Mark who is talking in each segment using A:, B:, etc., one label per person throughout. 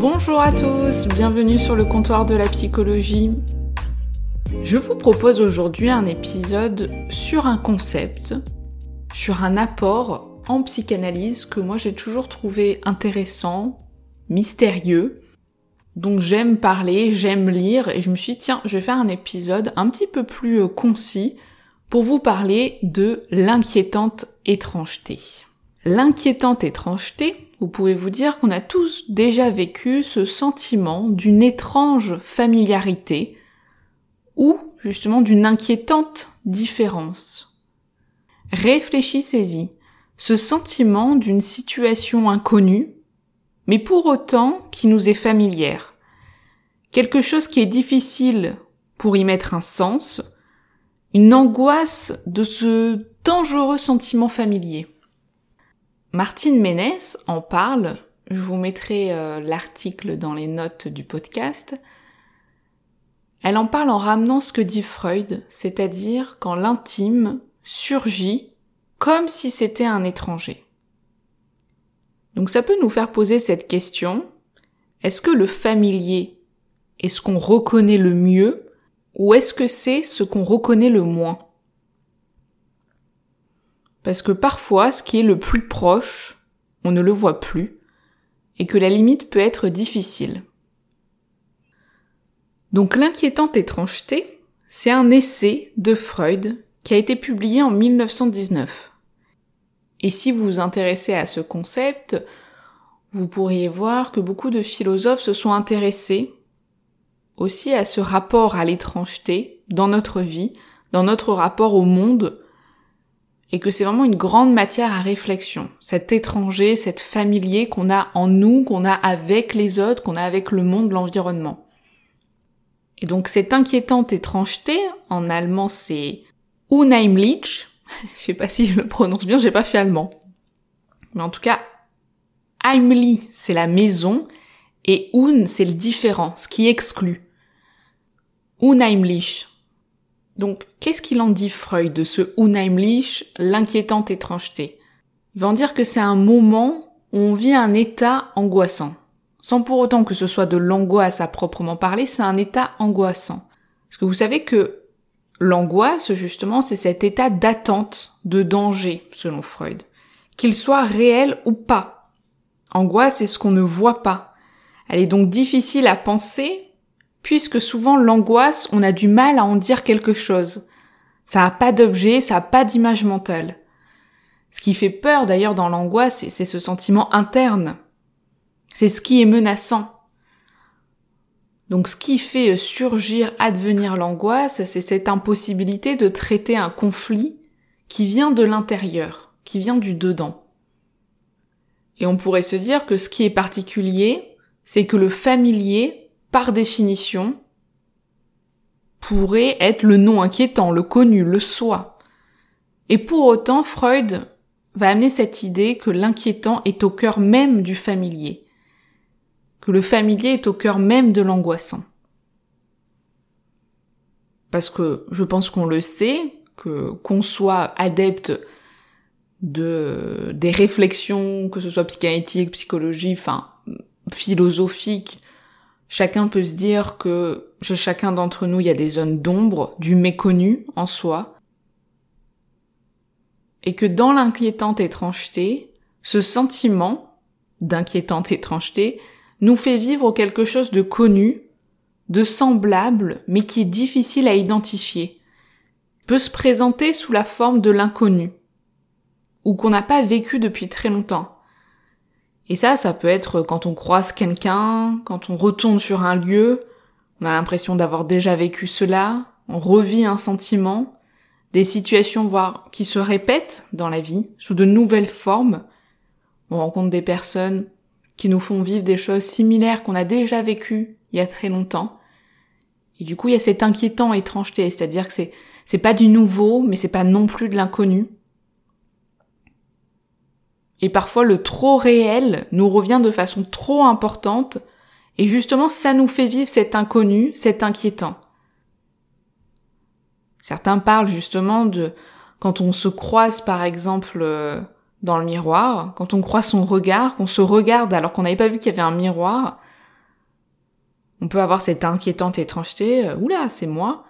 A: Bonjour à tous, bienvenue sur le comptoir de la psychologie. Je vous propose aujourd'hui un épisode sur un concept, sur un apport en psychanalyse que moi j'ai toujours trouvé intéressant, mystérieux, donc j'aime parler, j'aime lire et je me suis dit tiens, je vais faire un épisode un petit peu plus euh, concis pour vous parler de l'inquiétante étrangeté. L'inquiétante étrangeté, vous pouvez vous dire qu'on a tous déjà vécu ce sentiment d'une étrange familiarité ou justement d'une inquiétante différence. Réfléchissez-y. Ce sentiment d'une situation inconnue, mais pour autant qui nous est familière. Quelque chose qui est difficile pour y mettre un sens, une angoisse de ce dangereux sentiment familier. Martine Ménès en parle, je vous mettrai euh, l'article dans les notes du podcast. Elle en parle en ramenant ce que dit Freud, c'est-à-dire quand l'intime surgit comme si c'était un étranger. Donc ça peut nous faire poser cette question, est-ce que le familier est ce qu'on reconnaît le mieux ou est-ce que c'est ce qu'on reconnaît le moins? Parce que parfois, ce qui est le plus proche, on ne le voit plus, et que la limite peut être difficile. Donc l'inquiétante étrangeté, c'est un essai de Freud qui a été publié en 1919. Et si vous vous intéressez à ce concept, vous pourriez voir que beaucoup de philosophes se sont intéressés aussi à ce rapport à l'étrangeté dans notre vie, dans notre rapport au monde, et que c'est vraiment une grande matière à réflexion. Cet étranger, cet familier qu'on a en nous, qu'on a avec les autres, qu'on a avec le monde, l'environnement. Et donc cette inquiétante étrangeté, en allemand c'est Unheimlich, je sais pas si je le prononce bien, j'ai pas fait allemand. Mais en tout cas, Heimlich c'est la maison, et Un c'est le différent, ce qui exclut. Unheimlich, donc, qu'est-ce qu'il en dit Freud de ce Unheimlich, l'inquiétante étrangeté? Il va en dire que c'est un moment où on vit un état angoissant. Sans pour autant que ce soit de l'angoisse à proprement parler, c'est un état angoissant. Parce que vous savez que l'angoisse, justement, c'est cet état d'attente, de danger, selon Freud. Qu'il soit réel ou pas. Angoisse, c'est ce qu'on ne voit pas. Elle est donc difficile à penser puisque souvent l'angoisse, on a du mal à en dire quelque chose. Ça a pas d'objet, ça a pas d'image mentale. Ce qui fait peur d'ailleurs dans l'angoisse, c'est ce sentiment interne. C'est ce qui est menaçant. Donc ce qui fait surgir, advenir l'angoisse, c'est cette impossibilité de traiter un conflit qui vient de l'intérieur, qui vient du dedans. Et on pourrait se dire que ce qui est particulier, c'est que le familier par définition, pourrait être le non inquiétant, le connu, le soi. Et pour autant, Freud va amener cette idée que l'inquiétant est au cœur même du familier, que le familier est au cœur même de l'angoissant. Parce que je pense qu'on le sait, que qu'on soit adepte de des réflexions, que ce soit psychanalytique, psychologie, enfin philosophique, Chacun peut se dire que chez chacun d'entre nous, il y a des zones d'ombre, du méconnu en soi, et que dans l'inquiétante étrangeté, ce sentiment d'inquiétante étrangeté nous fait vivre quelque chose de connu, de semblable, mais qui est difficile à identifier, peut se présenter sous la forme de l'inconnu, ou qu'on n'a pas vécu depuis très longtemps. Et ça, ça peut être quand on croise quelqu'un, quand on retourne sur un lieu, on a l'impression d'avoir déjà vécu cela, on revit un sentiment, des situations voire qui se répètent dans la vie sous de nouvelles formes. On rencontre des personnes qui nous font vivre des choses similaires qu'on a déjà vécues il y a très longtemps. Et du coup, il y a cette inquiétant étrangeté, c'est-à-dire que c'est c'est pas du nouveau, mais c'est pas non plus de l'inconnu. Et parfois le trop réel nous revient de façon trop importante, et justement ça nous fait vivre cet inconnu, cet inquiétant. Certains parlent justement de quand on se croise par exemple euh, dans le miroir, quand on croise son regard, qu'on se regarde alors qu'on n'avait pas vu qu'il y avait un miroir, on peut avoir cette inquiétante étrangeté, euh, oula, c'est moi.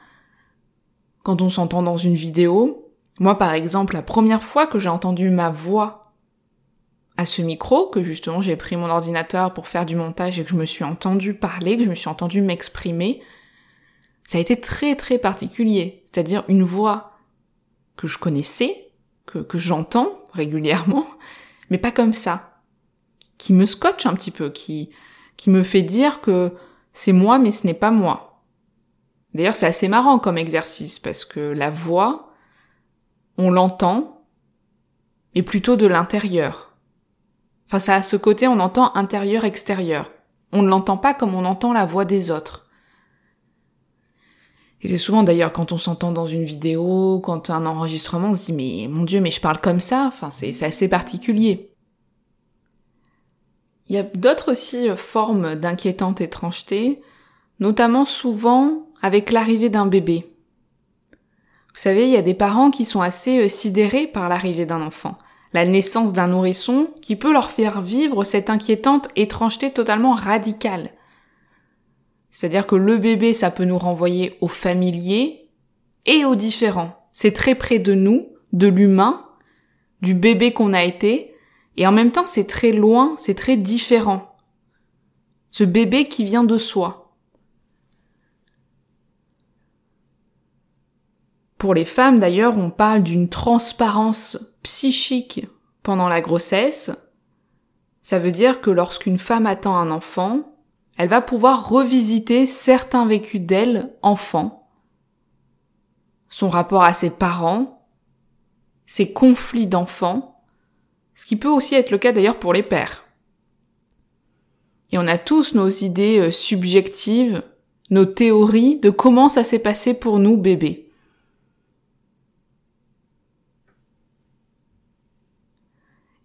A: Quand on s'entend dans une vidéo, moi par exemple, la première fois que j'ai entendu ma voix à ce micro, que justement j'ai pris mon ordinateur pour faire du montage et que je me suis entendu parler, que je me suis entendu m'exprimer, ça a été très très particulier. C'est-à-dire une voix que je connaissais, que, j'entends régulièrement, mais pas comme ça. Qui me scotche un petit peu, qui, qui me fait dire que c'est moi mais ce n'est pas moi. D'ailleurs c'est assez marrant comme exercice parce que la voix, on l'entend, mais plutôt de l'intérieur. Enfin ça a ce côté on entend intérieur-extérieur. On ne l'entend pas comme on entend la voix des autres. Et c'est souvent d'ailleurs quand on s'entend dans une vidéo, quand un enregistrement, on se dit mais mon dieu mais je parle comme ça, enfin c'est assez particulier. Il y a d'autres aussi euh, formes d'inquiétante étrangeté, notamment souvent avec l'arrivée d'un bébé. Vous savez, il y a des parents qui sont assez euh, sidérés par l'arrivée d'un enfant, la naissance d'un nourrisson qui peut leur faire vivre cette inquiétante étrangeté totalement radicale. C'est-à-dire que le bébé, ça peut nous renvoyer au familier et au différent. C'est très près de nous, de l'humain, du bébé qu'on a été, et en même temps, c'est très loin, c'est très différent. Ce bébé qui vient de soi. Pour les femmes d'ailleurs, on parle d'une transparence psychique pendant la grossesse. Ça veut dire que lorsqu'une femme attend un enfant, elle va pouvoir revisiter certains vécus d'elle, enfant, son rapport à ses parents, ses conflits d'enfants, ce qui peut aussi être le cas d'ailleurs pour les pères. Et on a tous nos idées euh, subjectives, nos théories de comment ça s'est passé pour nous bébés.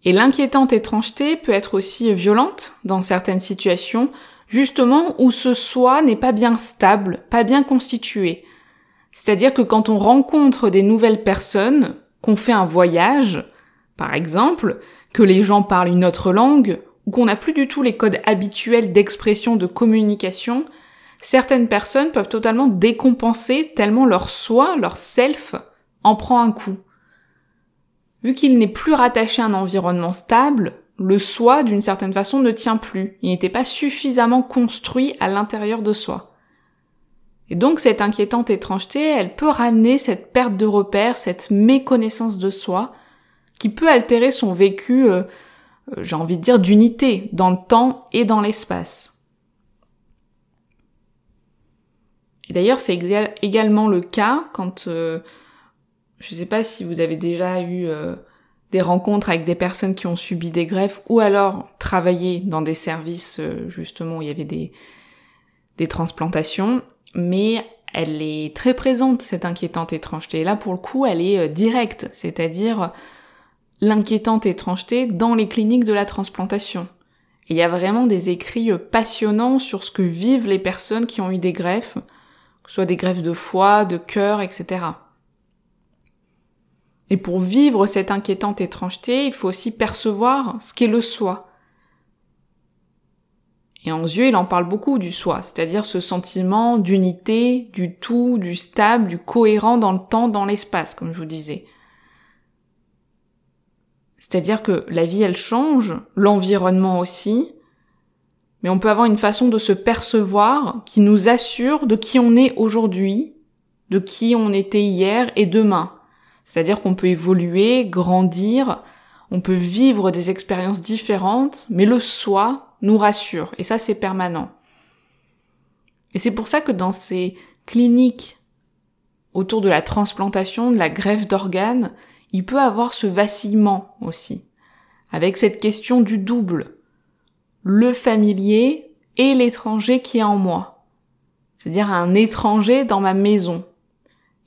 A: Et l'inquiétante étrangeté peut être aussi violente dans certaines situations, justement où ce soi n'est pas bien stable, pas bien constitué. C'est-à-dire que quand on rencontre des nouvelles personnes, qu'on fait un voyage, par exemple, que les gens parlent une autre langue, ou qu'on n'a plus du tout les codes habituels d'expression de communication, certaines personnes peuvent totalement décompenser tellement leur soi, leur self, en prend un coup. Vu qu'il n'est plus rattaché à un environnement stable, le soi, d'une certaine façon, ne tient plus. Il n'était pas suffisamment construit à l'intérieur de soi. Et donc cette inquiétante étrangeté, elle peut ramener cette perte de repère, cette méconnaissance de soi, qui peut altérer son vécu, euh, euh, j'ai envie de dire, d'unité dans le temps et dans l'espace. Et d'ailleurs, c'est également le cas quand, euh, je sais pas si vous avez déjà eu des rencontres avec des personnes qui ont subi des greffes ou alors travaillé dans des services justement où il y avait des, des transplantations, mais elle est très présente cette inquiétante étrangeté. Et là, pour le coup, elle est directe, c'est-à-dire l'inquiétante étrangeté dans les cliniques de la transplantation. il y a vraiment des écrits euh, passionnants sur ce que vivent les personnes qui ont eu des greffes, que ce soit des greffes de foie, de cœur, etc. Et pour vivre cette inquiétante étrangeté, il faut aussi percevoir ce qu'est le soi. Et en yeux, il en parle beaucoup du soi, c'est-à-dire ce sentiment d'unité, du tout, du stable, du cohérent dans le temps, dans l'espace, comme je vous disais. C'est-à-dire que la vie, elle change, l'environnement aussi, mais on peut avoir une façon de se percevoir qui nous assure de qui on est aujourd'hui, de qui on était hier et demain. C'est-à-dire qu'on peut évoluer, grandir, On peut vivre des expériences différentes, mais le soi nous rassure, et ça c'est permanent. Et c'est pour ça que dans ces cliniques autour de la transplantation, de la greffe d'organes, il peut avoir ce vacillement aussi, avec cette question du double, le familier et l'étranger qui est en moi, c'est-à-dire un étranger dans ma maison.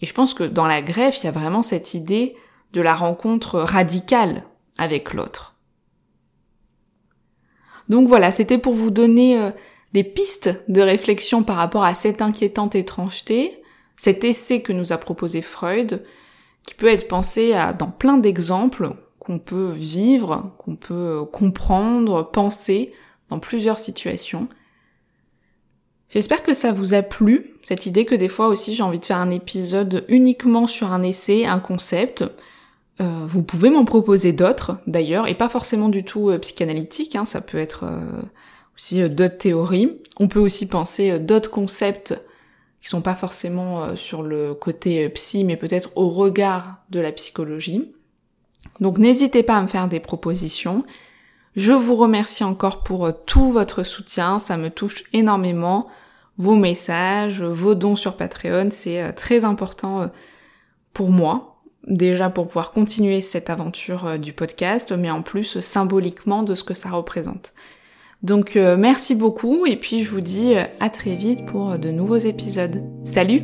A: Et je pense que dans la greffe, il y a vraiment cette idée de la rencontre radicale avec l'autre. Donc voilà, c'était pour vous donner euh, des pistes de réflexion par rapport à cette inquiétante étrangeté, cet essai que nous a proposé Freud, qui peut être pensé dans plein d'exemples qu'on peut vivre, qu'on peut comprendre, penser dans plusieurs situations. J'espère que ça vous a plu, cette idée que des fois aussi j'ai envie de faire un épisode uniquement sur un essai, un concept. Euh, vous pouvez m'en proposer d'autres d'ailleurs, et pas forcément du tout euh, psychanalytique, hein, ça peut être euh, aussi d'autres théories. On peut aussi penser d'autres concepts qui sont pas forcément sur le côté psy, mais peut-être au regard de la psychologie. Donc n'hésitez pas à me faire des propositions. Je vous remercie encore pour tout votre soutien, ça me touche énormément. Vos messages, vos dons sur Patreon, c'est très important pour moi, déjà pour pouvoir continuer cette aventure euh, du podcast, mais en plus symboliquement de ce que ça représente. Donc euh, merci beaucoup et puis je vous dis euh, à très vite pour de nouveaux épisodes. Salut